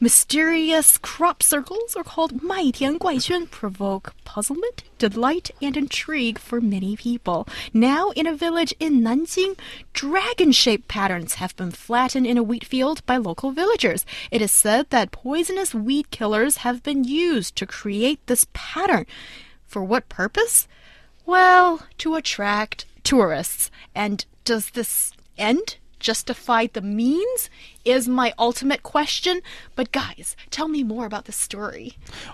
Mysterious crop circles are called 麦田怪圈 provoke puzzlement, delight, and intrigue for many people. Now, in a village in Nanjing, dragon-shaped patterns have been flattened in a wheat field by local villagers. It is said that poisonous weed killers have been used to create this pattern. For what purpose? Well, to attract tourists. And does this end justify the means? Is my ultimate question. But guys, tell me more about the story.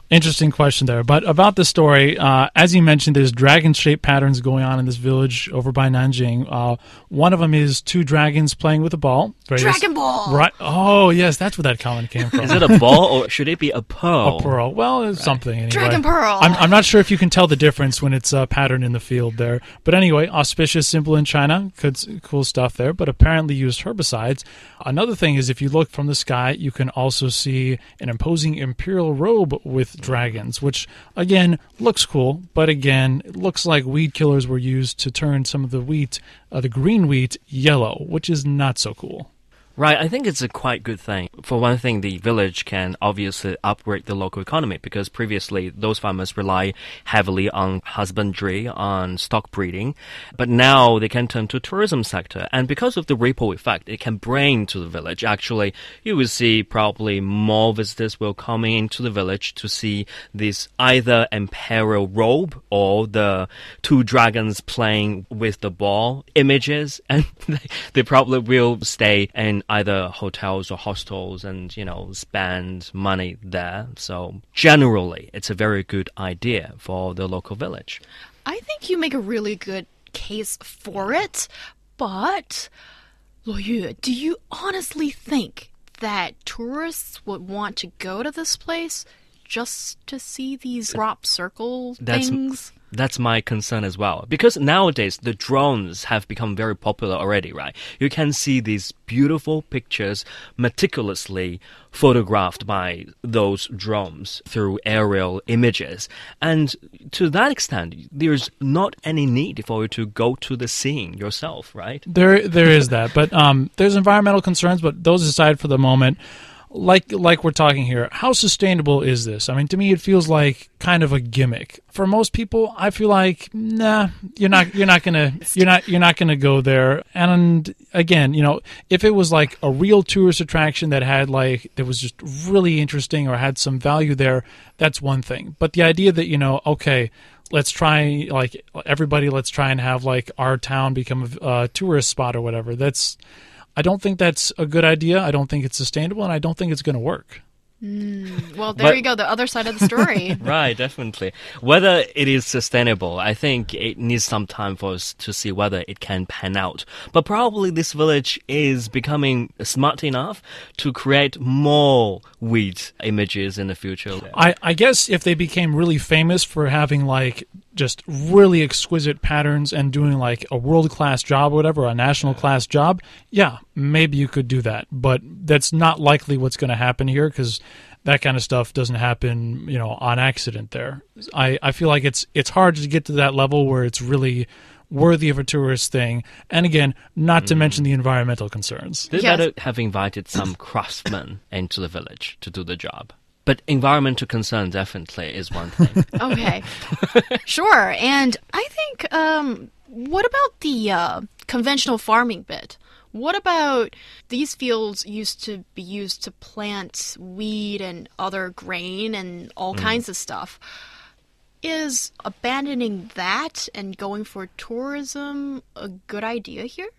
Interesting question there. But about the story, uh, as you mentioned, there's dragon shaped patterns going on in this village over by Nanjing. Uh, one of them is two dragons playing with a ball. Dragon ball! Right. Oh, yes, that's where that comment came from. Is it a ball or should it be a pearl? A pearl. Well, it's something anyway. Dragon pearl! I'm, I'm not sure if you can tell the difference when it's a pattern in the field there. But anyway, auspicious symbol in China. Good, cool stuff there. But apparently used herbicides. Another thing is if you look from the sky, you can also see an imposing imperial robe with dragons, which again looks cool, but again, it looks like weed killers were used to turn some of the wheat, uh, the green wheat, yellow, which is not so cool. Right, I think it's a quite good thing. For one thing, the village can obviously upgrade the local economy because previously those farmers rely heavily on husbandry, on stock breeding, but now they can turn to tourism sector. And because of the ripple effect it can bring to the village, actually, you will see probably more visitors will come into the village to see this either imperial robe or the two dragons playing with the ball images, and they probably will stay in either hotels or hostels and, you know, spend money there. So generally, it's a very good idea for the local village. I think you make a really good case for it, but Lo Yu, do you honestly think that tourists would want to go to this place just to see these crop circle That's- things? That's my concern as well. Because nowadays the drones have become very popular already, right? You can see these beautiful pictures meticulously photographed by those drones through aerial images. And to that extent, there's not any need for you to go to the scene yourself, right? There, there is that, but um, there's environmental concerns. But those aside for the moment, like like we're talking here, how sustainable is this? I mean, to me, it feels like kind of a gimmick. For most people, I feel like nah, you're not you're not gonna you're not you're not gonna go there. And again, you know, if it was like a real tourist attraction that had like that was just really interesting or had some value there, that's one thing. But the idea that you know, okay let's try like everybody let's try and have like our town become a uh, tourist spot or whatever that's i don't think that's a good idea i don't think it's sustainable and i don't think it's going to work mm, Well, there But- you go, the other side of the story. Right, definitely. Whether it is sustainable, I think it needs some time for us to see whether it can pan out. But probably this village is becoming smart enough to create more wheat images in the future. I, I guess if they became really famous for having like just really exquisite patterns and doing like a world class job or whatever, a national class job, yeah, maybe you could do that. But that's not likely what's going to happen here because that kind of stuff doesn't happen, you know, on accident. There, I, I feel like it's it's hard to get to that level where it's really worthy of a tourist thing. And again, not to mm. mention the environmental concerns. They Yes. better uh, have invited some craftsmen into the village to do the job. But environmental concern definitely is one thing. Okay. sure. And I think, um, what about the uh, conventional farming bit? What about these fields used to be used to plant wheat and other grain and all kinds of stuff? Is abandoning that and going for tourism a good idea here?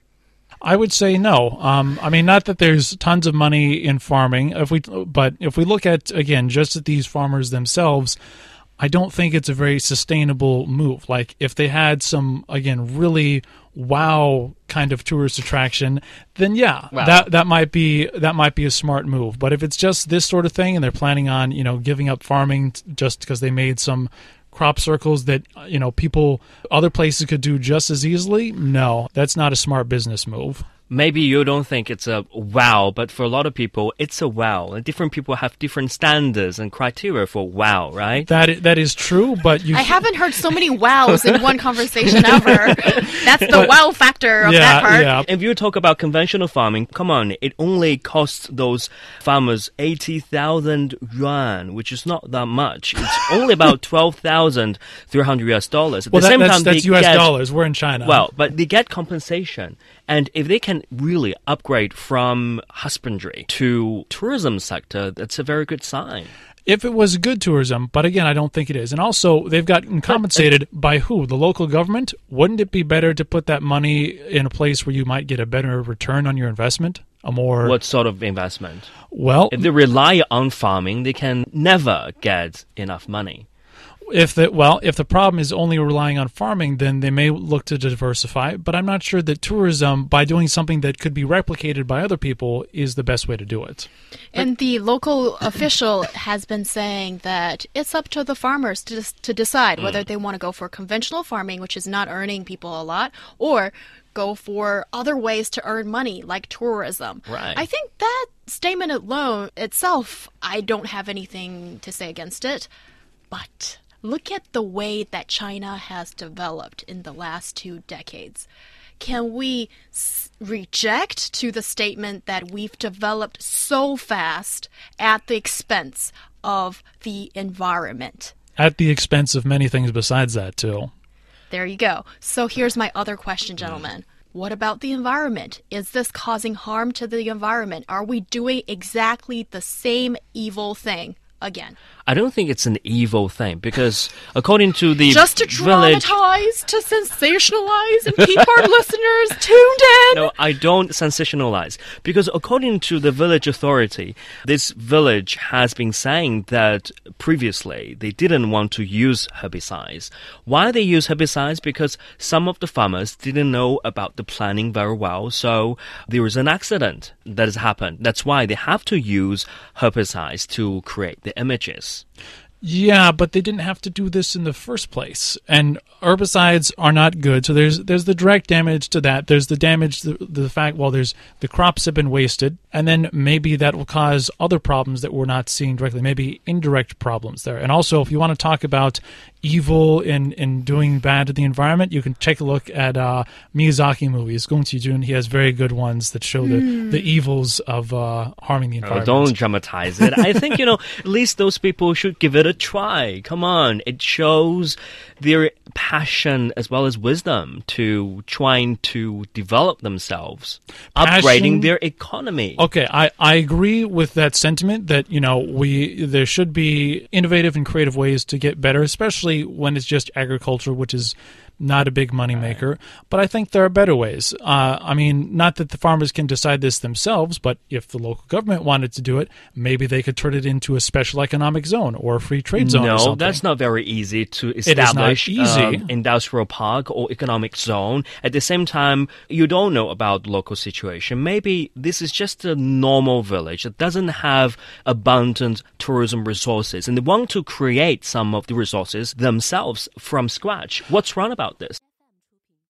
I would say no. Um, I mean, not that there's tons of money in farming. If we, but if we look at again just at these farmers themselves, I don't think it's a very sustainable move. Like if they had some again really wow kind of tourist attraction, then yeah, Wow. that that might be that might be a smart move. But if it's just this sort of thing and they're planning on you know giving up farming t- just because they made some crop circles that you know people other places could do just as easily, no, that's not a smart business move maybe you don't think it's a wow, but for a lot of people, it's a wow. And different people have different standards and criteria for wow, right? That is, that is true, but you. I haven't heard so many wows in one conversation ever. That's the but, wow factor of yeah, that part. Yeah. If you talk about conventional farming, come on, it only costs those farmers eighty thousand yuan, which is not that much. It's only about twelve thousand three hundred US dollars. At well, the that, same that's, time, that's US get, dollars. We're in China. Well, but they get compensation. And if they can really upgrade from husbandry to tourism sector, that's a very good sign if it was good tourism, but again, I don't think it is. And also, they've gotten uh, compensated by who? The local government? Wouldn't it be better to put that money in a place where you might get a better return on your investment? A more what sort of investment? Well, if they rely on farming, they can never get enough money if the well, if the problem is only relying on farming, then they may look to diversify. But I'm not sure that tourism, by doing something that could be replicated by other people, is the best way to do it. And the local official has been saying that it's up to the farmers to to decide whether mm. they want to go for conventional farming, which is not earning people a lot, or go for other ways to earn money like tourism. Right. I think that statement alone itself, I don't have anything to say against it. But Look at the way that China has developed in the last two decades. Can we reject to the statement that we've developed so fast at the expense of the environment? At the expense of many things besides that, too. There you go. So here's my other question, gentlemen. What about the environment? Is this causing harm to the environment? Are we doing exactly the same evil thing again? I don't think it's an evil thing because according to the just to village, dramatize, to sensationalize, and keep our listeners tuned in. No, I don't sensationalize because according to the village authority, this village has been saying that previously they didn't want to use herbicides. Why they use herbicides? Because some of the farmers didn't know about the planning very well, so there was an accident that has happened. That's why they have to use herbicides to create the images. Yeah, but they didn't have to do this in the first place. And herbicides are not good. So there's there's the direct damage to that. There's the damage the, the fact well there's the crops have been wasted and then maybe that will cause other problems that we're not seeing directly, maybe indirect problems there. And also if you want to talk about evil in, in doing bad to the environment, you can take a look at uh, Miyazaki movies. Gong Qi-jun, he has very good ones that show the, mm. the evils of uh, harming the environment. Oh, don't dramatize it. I think, you know, at least those people should give it a try. Come on. It shows their passion as well as wisdom to trying to develop themselves, passion, upgrading their economy. Okay, I, I agree with that sentiment that, you know, we there should be innovative and creative ways to get better, especially when it's just agriculture, which is not a big moneymaker. Right. But I think there are better ways. Uh, I mean, not that the farmers can decide this themselves, but if the local government wanted to do it, maybe they could turn it into a special economic zone or a free trade zone. No, that's not very easy to establish. It is not easy. Um, industrial park or economic zone. At the same time, you don't know about local situation. Maybe this is just a normal village that doesn't have abundant tourism resources, and they want to create some of the resources themselves from scratch. What's wrong about this.